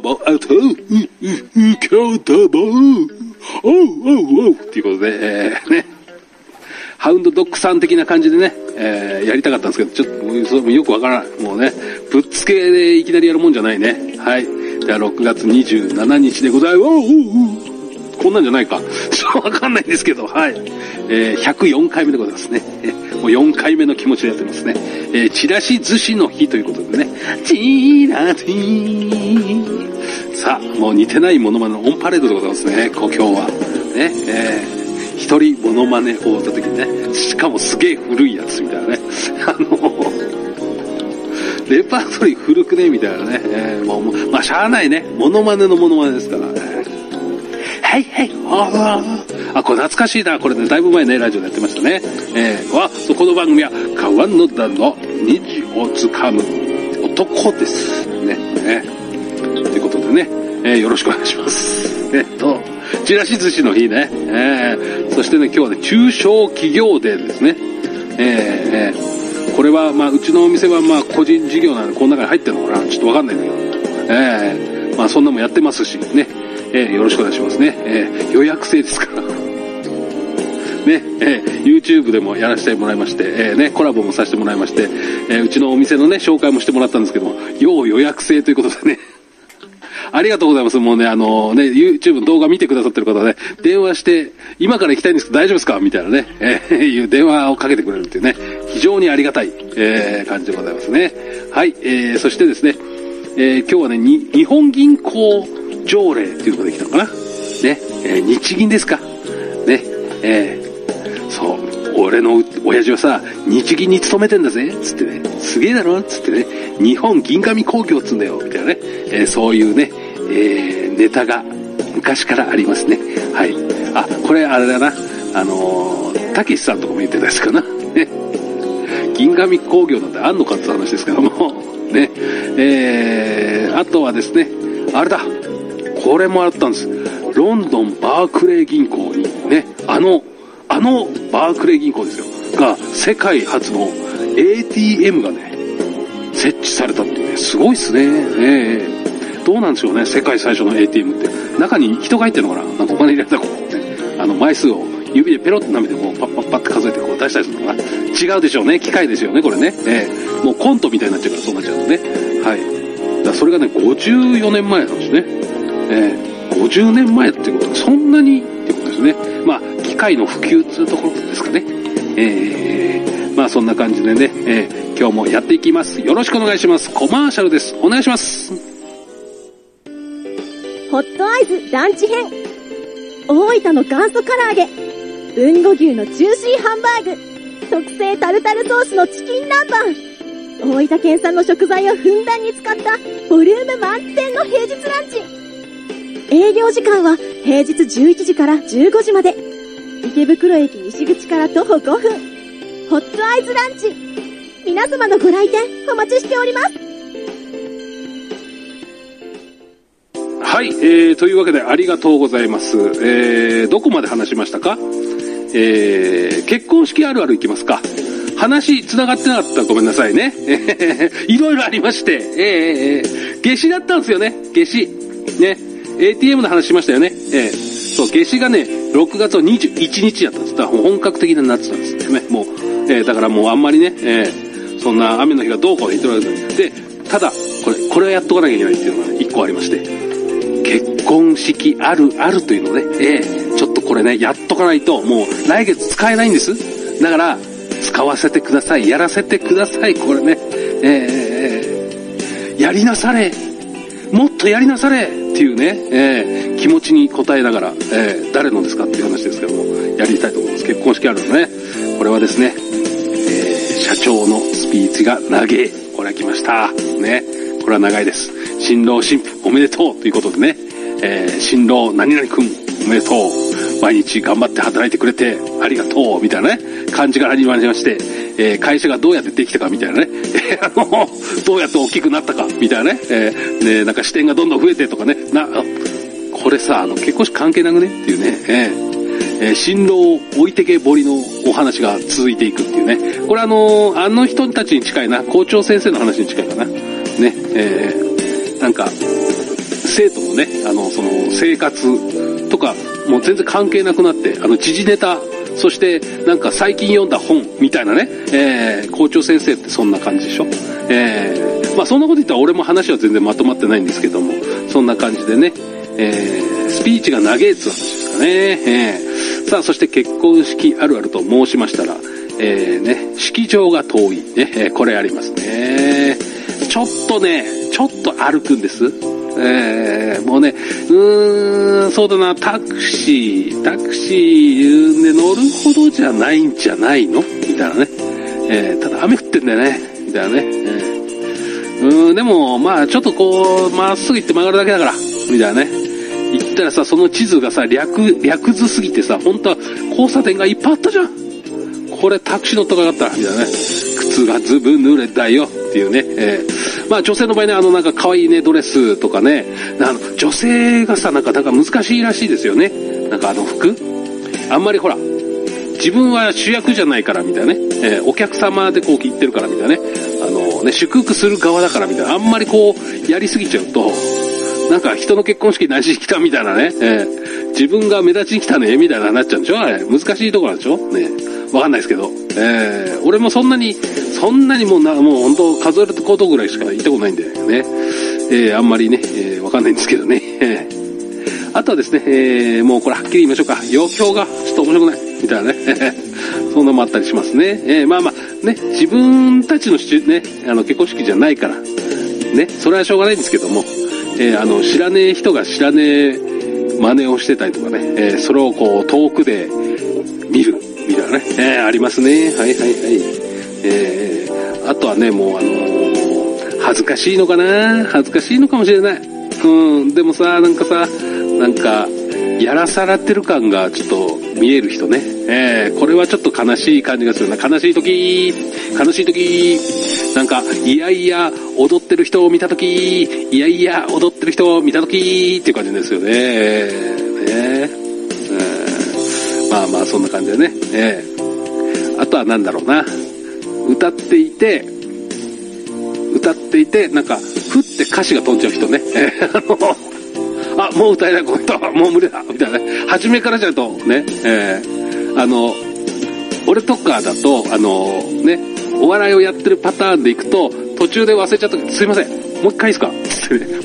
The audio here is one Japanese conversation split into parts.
ば、あと、う、う、う、今日だば、おうおうおうっていうことで、えー、ね。ハウンドドッグさん的な感じでね、えー、やりたかったんですけど、ちょっともうそれもよくわからない。もうね、ぶっつけでいきなりやるもんじゃないね。はい。じゃあ6月27日でございます。こんなんじゃないか。ちょっとわかんないんですけど、はい。えー、104回目でございますね。もう4回目の気持ちでやってますね。えー、チラシ寿司の日ということでね。チラシさあ、もう似てないモノマネのオンパレードでございますね、故郷は。ね、えー、一人モノマネをった時にね、しかもすげえ古いやつみたいなね。あのレパートリー古くねみたいなね。えー、もう、まあ、しゃあないね。モノマネのモノマネですからね。はいはい、ああ、これ懐かしいな。これね、だいぶ前ね、ラジオでやってましたね。えー、わ、そこの番組は、川野田の虹をつかむ男です。ね、ね。ということでね、えー、よろしくお願いします。えっと、チラシ寿司の日ね、えー、そしてね、今日はね、中小企業デーですね。えー、えー、これは、まあ、うちのお店は、まあ、個人事業なんで、この中に入ってるのかなちょっとわかんないんだけど。えー、まあ、そんなもやってますし、ね。えー、よろしくお願いしますね。えー、予約制ですから。ね、えー、YouTube でもやらせてもらいまして、えー、ね、コラボもさせてもらいまして、えー、うちのお店のね、紹介もしてもらったんですけども、要予約制ということでね。ありがとうございます。もうね、あのね、YouTube の動画見てくださってる方はね、電話して、今から行きたいんですけど大丈夫ですか？みたいなね、えー、いう電話をかけてくれるっていうね、非常にありがたい、えー、感じでございますね。はい、えー、そしてですね、えー、今日はね、に、日本銀行条例っていうのができたのかな。ね、えー、日銀ですか。ね、えー、そう、俺の親父はさ、日銀に勤めてんだぜ。つってね、すげえだろ。つってね、日本銀紙工業っつんだよ。みたいなね、えー、そういうね、えー、ネタが昔からありますね。はい。あ、これあれだな、あのー、たけしさんとかも言ってたやつかな。ね。銀紙工業なんてあんのかって話ですけども、ね。えー、あとはですね、あれだ、これもあったんです。ロンドンバークレー銀行にね、あの、あのバークレー銀行ですよ、が世界初の ATM がね、設置されたってね、すごいっすね。えー、どうなんでしょうね、世界最初の ATM って。中に人が入ってるのかな？なんかお金入れたこう、ね、あの枚数を指でペロッと舐めてこうパッパッパッって数えてこう出したりするのかな？違うでしょうね。機械ですよね、これね。えー、もうコントみたいになっちゃうからそうなっちゃうとね。はい。だそれがね、54年前なんですね。えー、50年前ってことはそんなにってことですね。まあ、機械の普及っていうところですかね。えー、まあそんな感じでね、えー、今日もやっていきます。よろしくお願いします。コマーシャルです。お願いします。ホットアイズランチ編。大分の元祖唐揚げ。豊後牛のジューシーハンバーグ。特製タルタルソースのチキン南蛮。大分県産の食材をふんだんに使ったボリューム満点の平日ランチ。営業時間は平日11時から15時まで。池袋駅西口から徒歩5分。ホットアイズランチ。皆様のご来店お待ちしております。はい、えー、というわけでありがとうございます。えー、どこまで話しましたか？えー、結婚式あるあるいきますか。話繋がってなかったらごめんなさいね。いろいろありまして、えー、えー、夏至だったんですよね、夏至。ね、ATM の話しましたよね。えー、そう、夏至がね、6月の21日やったんです。だから本格的な夏なんですね。もう、えー、だからもうあんまりね、えー、そんな雨の日がどうこう言ってるわけです。で、ただ、これ、これはやっとかなきゃいけないっていうのがね、一個ありまして。結婚式あるあるというのね、えー、ちょっとこれね、やっとかないと、もう来月使えないんです。だから、使わせてください。やらせてください。これね、えー、やりなされ。もっとやりなされっていうね、えー、気持ちに応えながら、えー、誰のですかっていう話ですけども、やりたいと思います。結婚式あるのね。これはですね、えー、社長のスピーチが長い。これは来ました。ね。これは長いです。新郎新婦おめでとうということでね、えー、新郎何々くんおめでとう。毎日頑張って働いてくれてありがとう。みたいなね、感じから始まりまして、えー、会社がどうやってできたかみたいなね、あの、どうやって大きくなったか。みたいなね、えー、ね、なんか視点がどんどん増えてとかね、な、これさ、あの、結婚式関係なくね？っていうね、えー、え、新郎置いてけぼりのお話が続いていくっていうね。これあのあの人たちに近いな、校長先生の話に近いかな。ね、えー、なんか、生徒のね、あの、その、生活とか、もう全然関係なくなって、あの、時事ネタ、そして、なんか最近読んだ本みたいなね、えー、校長先生ってそんな感じでしょ？えー、まあそんなこと言ったら俺も話は全然まとまってないんですけども、そんな感じでね、えー、スピーチが長えっつう話ですかね。えー、さあ、そして結婚式あるあると申しましたら、えー、ね、式場が遠い。ね、えー、これありますね。ちょっとね、ちょっと歩くんです。えー、もうね、うーん、そうだな、タクシー、タクシーで乗るほどじゃないんじゃないの？みたいなね。えー、ただ雨降ってんだよね。みたいなね。えー、うん、でも、まあちょっとこう、まっすぐ行って曲がるだけだから。みたいなね。行ったらさ、その地図がさ、略、略図すぎてさ、本当は交差点がいっぱいあったじゃん。これタクシー乗ったかかった。みたいなね。靴がずぶ濡れたよ。っていうね。えー、まあ女性の場合ね、あのなんか可愛いね、ドレスとかね。あの、女性がさ、なんか、なんか難しいらしいですよね。なんかあの服あんまりほら、自分は主役じゃないからみたいなね。えー、お客様でこう言ってるからみたいなね。あのね、祝福する側だからみたいな。あんまりこう、やりすぎちゃうと、なんか人の結婚式何しに来たみたいなね、えー、自分が目立ちに来たね、みたいななっちゃうんでしょ？あれ。難しいとこなんでしょ？ね。わかんないですけど。えー、俺もそんなに、そんなにもうな、もう本当数えることぐらいしか行ったことないんでね。えー、あんまりね、えー、わかんないんですけどね。えー、あとはですね、えー、もうこれはっきり言いましょうか。余興がちょっと面白くない。みたいなね。そんなのもあったりしますね。えー、まあまあ、ね、自分たちのね、あの結婚式じゃないから、ね、それはしょうがないんですけども、えー、あの、知らねえ人が知らねえ真似をしてたりとかね、えー、それをこう、遠くで、ね、えー、ありますね。はいはいはい。えー、あとはね、もうあのー、恥ずかしいのかな恥ずかしいのかもしれない。うん、でもさ、なんかさ、なんか、やらされてる感がちょっと見える人ね。えー、これはちょっと悲しい感じがするな。悲しい時、悲しい時、なんか、いやいや、踊ってる人を見た時、いやいや、踊ってる人を見た時っていう感じですよね。ねまあまあ、そんな感じでね。えー、あとはなんだろうな。歌っていて、歌っていて、なんか、ふって歌詞が飛んじゃう人ね。えー、あの、あ、もう歌えない、この人もう無理だ。みたいなね。初めからじゃと、ね、えー、あの、俺とかだと、あの、ね、お笑いをやってるパターンでいくと、途中で忘れちゃった、すいません、もう一回いいですか、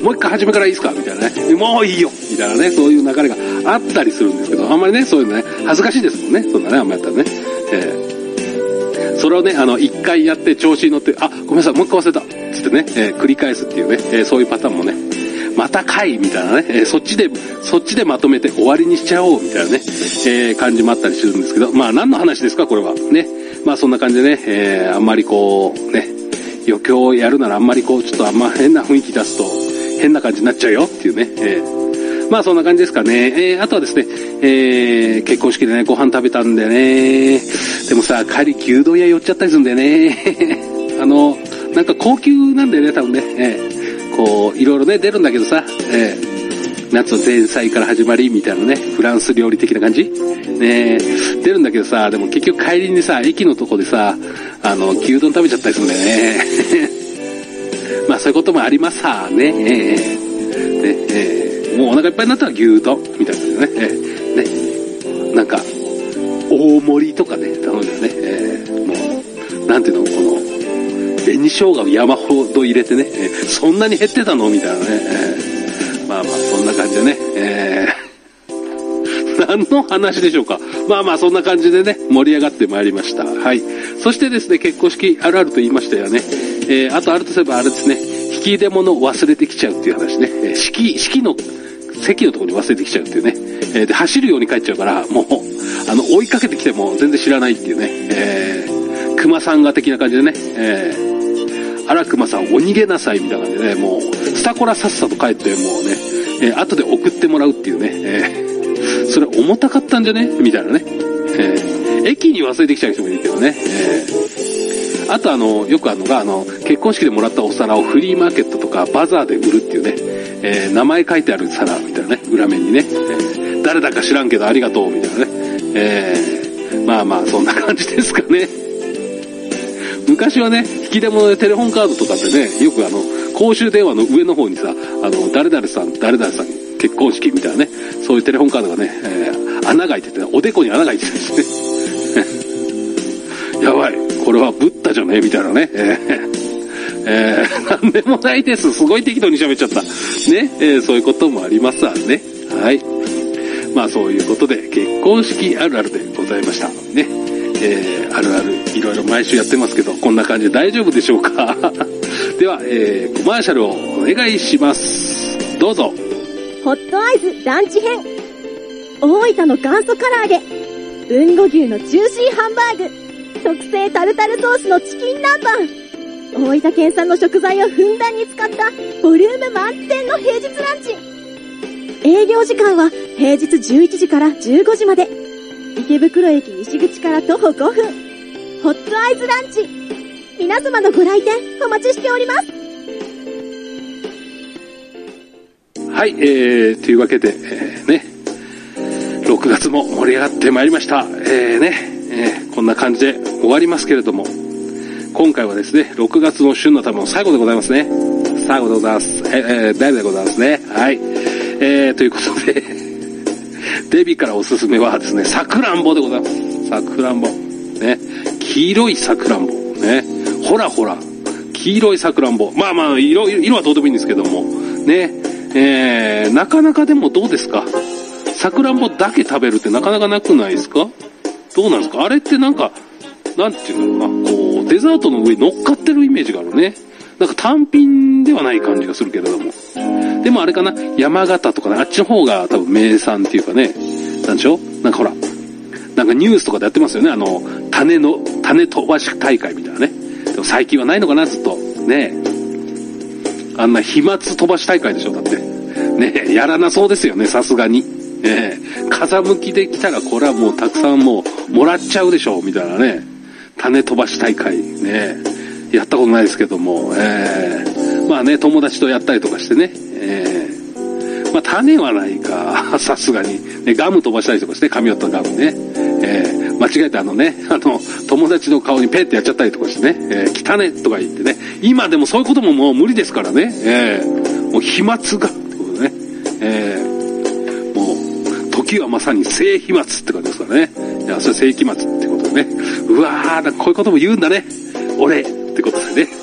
もう一回初めからいいですか？みたいなね。もういいよ。みたいなね、そういう流れがあったりするんですけど、あんまりね、そういうのね、恥ずかしいですもんね。そんなね、あんまやったらね。えー、それをね、あの、一回やって調子に乗って、あ、ごめんなさい、もう一回忘れた。つってね、えー、繰り返すっていうね、えー、そういうパターンもね、またかいみたいなね、えー、そっちで、そっちでまとめて終わりにしちゃおうみたいなね、えー、感じもあったりするんですけど、まあ何の話ですか、これは。ね。まあそんな感じでね、えー、あんまりこう、ね、余興をやるならあんまりこう、ちょっとあんま変な雰囲気出すと変な感じになっちゃうよっていうね、えー、まあそんな感じですかね。えー、あとはですね、えー、結婚式でね、ご飯食べたんでね、でもさ、帰り牛丼屋寄っちゃったりするんだよね。あの、なんか高級なんだよね、多分ね。えー、こう、いろいろね、出るんだけどさ、えー夏の前菜から始まりみたいなね、フランス料理的な感じね出るんだけどさ、でも結局帰りにさ、駅のとこでさ、あの、牛丼食べちゃったりするんだよね。まあそういうこともありますさね。えー、腹いっぱいになったら牛丼みたいな感じでね。えー、ね。なんか、大盛りとかね、頼んでね。えー、もう、なんていうの、この、紅生姜を山ほど入れてね、えー、そんなに減ってたの？みたいなね。えーまあまあ、そんな感じでね、えー、何の話でしょうか？まあまあ、そんな感じでね、盛り上がってまいりました。はい。そしてですね、結婚式あるあると言いましたよね。えー、あとあるとすればあれですね、引き出物を忘れてきちゃうっていう話ね。えー、式、式の、席のところに忘れてきちゃうっていうね。えー、で、走るように帰っちゃうから、もう、あの、追いかけてきても全然知らないっていうね。えー、熊さんが的な感じでね。えー荒熊さんお逃げなさいみたいな感じでね、もう、スタコラさっさと帰って、もうね、えー、後で送ってもらうっていうね、えー、それ重たかったんじゃね？みたいなね。えー、駅に忘れてきちゃう人もいるけどね。えー、あとあの、よくあるのが、あの、結婚式でもらったお皿をフリーマーケットとかバザーで売るっていうね、えー、名前書いてある皿みたいなね、裏面にね、えー、誰だか知らんけどありがとうみたいなね。えー、まあまあ、そんな感じですかね。昔はね、引き出物でテレホンカードとかってね、よくあの、公衆電話の上の方にさ、あの、誰々さん、誰々さん、結婚式みたいなね、そういうテレホンカードがね、えー、穴が開いてて、ねおでこに穴が開いてたりしてね。やばい、これはブッダじゃね？えみたいなね。えーえー、なんでもないです。すごい適当に喋っちゃった。ね、えー、そういうこともありますわね。はい。まあそういうことで、結婚式あるあるでございました。ね。えー、あるある、いろいろ毎週やってますけど、こんな感じで大丈夫でしょうか？では、えー、コマーシャルをお願いします。どうぞ。ホットアイズランチ編。大分の元祖唐揚げ。豊後牛のジューシーハンバーグ。特製タルタルソースのチキン南蛮。大分県産の食材をふんだんに使ったボリューム満点の平日ランチ。営業時間は平日11時から15時まで。池袋駅西口から徒歩5分。ホットアイズランチ。皆様のご来店お待ちしております。はい、えー、というわけで、えー、ね、6月も盛り上がってまいりました。えー、ね、えー、こんな感じで終わりますけれども、今回はですね、6月の旬のための最後でございますね。最後でございます。えー、誰でございますね。はい。えー、ということで デビからおすすめはですね、さくらんぼでございます。さくらんぼ。ね。黄色いさくらんぼ。ね。ほらほら。黄色いさくらんぼ。まあまあ、色、色はどうでもいいんですけども。ね。えー、なかなかでもどうですか？さくらんぼだけ食べるってなかなかなくないですか？どうなんですか？あれってなんか、なんていうのかな、こう、デザートの上に乗っかってるイメージがあるね。なんか単品ではない感じがするけれども。でもあれかな、山形とかね、あっちの方が多分名産っていうかね、なんでしょなんかほら、なんかニュースとかでやってますよね、あの、種の、種飛ばし大会みたいなね。でも最近はないのかな、ずっと。ねあんな飛沫飛ばし大会でしょ、だって。ねやらなそうですよね、さすがに。ええ風向きで来たらこれはもうたくさんもうもらっちゃうでしょ、みたいなね。種飛ばし大会、ね。やったことないですけども、ええまあね、友達とやったりとかしてね、えー、まあ、種はないか、さすがに。ね、ガム飛ばしたりとかして、髪をったガムね。えー、間違えてあのね、あの、友達の顔にペッてやっちゃったりとかしてね、えー、汚ねとか言ってね、今でもそういうことももう無理ですからね、えー、もう飛沫が、ってことね、えー、もう、時はまさに性飛沫って感じですからね。いや、それ性飛沫。ね。うわー、こういうことも言うんだね。俺、ってことでね。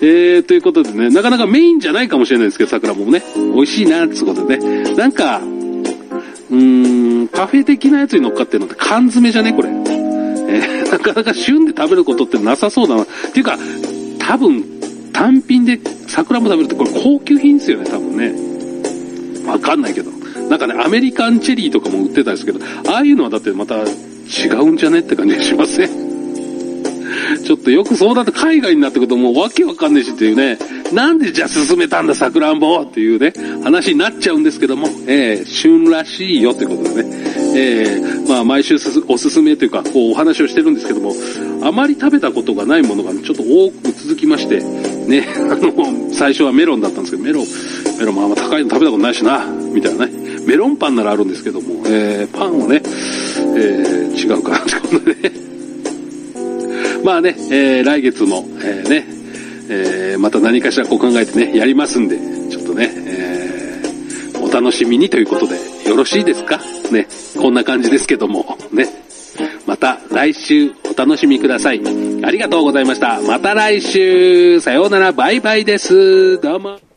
えー、ということでね、なかなかメインじゃないかもしれないですけど、桜もね、美味しいな、ってことでね。なんか、うーん、カフェ的なやつに乗っかってるのって缶詰じゃね？これ。えー、なかなか旬で食べることってなさそうだな。っていうか、多分、単品で桜も食べるってこれ高級品ですよね、多分ね。わかんないけど。なんかね、アメリカンチェリーとかも売ってたんですけど、ああいうのはだってまた違うんじゃねって感じがしますね。ちょっとよくそうだと海外になってくるともうわけわかんないしっていうね、なんでじゃあ進めたんだ、さくらんぼっていうね、話になっちゃうんですけども、えー、旬らしいよってことでね、えー、まあ毎週おすすめというか、こうお話をしてるんですけども、あまり食べたことがないものがちょっと多く続きまして、ね、あの、最初はメロンだったんですけど、メロン、メロンもあんま高いの食べたことないしな、みたいなね。メロンパンならあるんですけども、えー、パンはね、えー、違うかなってことでね。まあね、えー、来月も、えー、ね、えー、また何かしらこう考えてね、やりますんで、ちょっとね、えー、お楽しみにということで、よろしいですか？ね、こんな感じですけども、ね。また来週お楽しみください。ありがとうございました。また来週さようなら、バイバイです。どうも。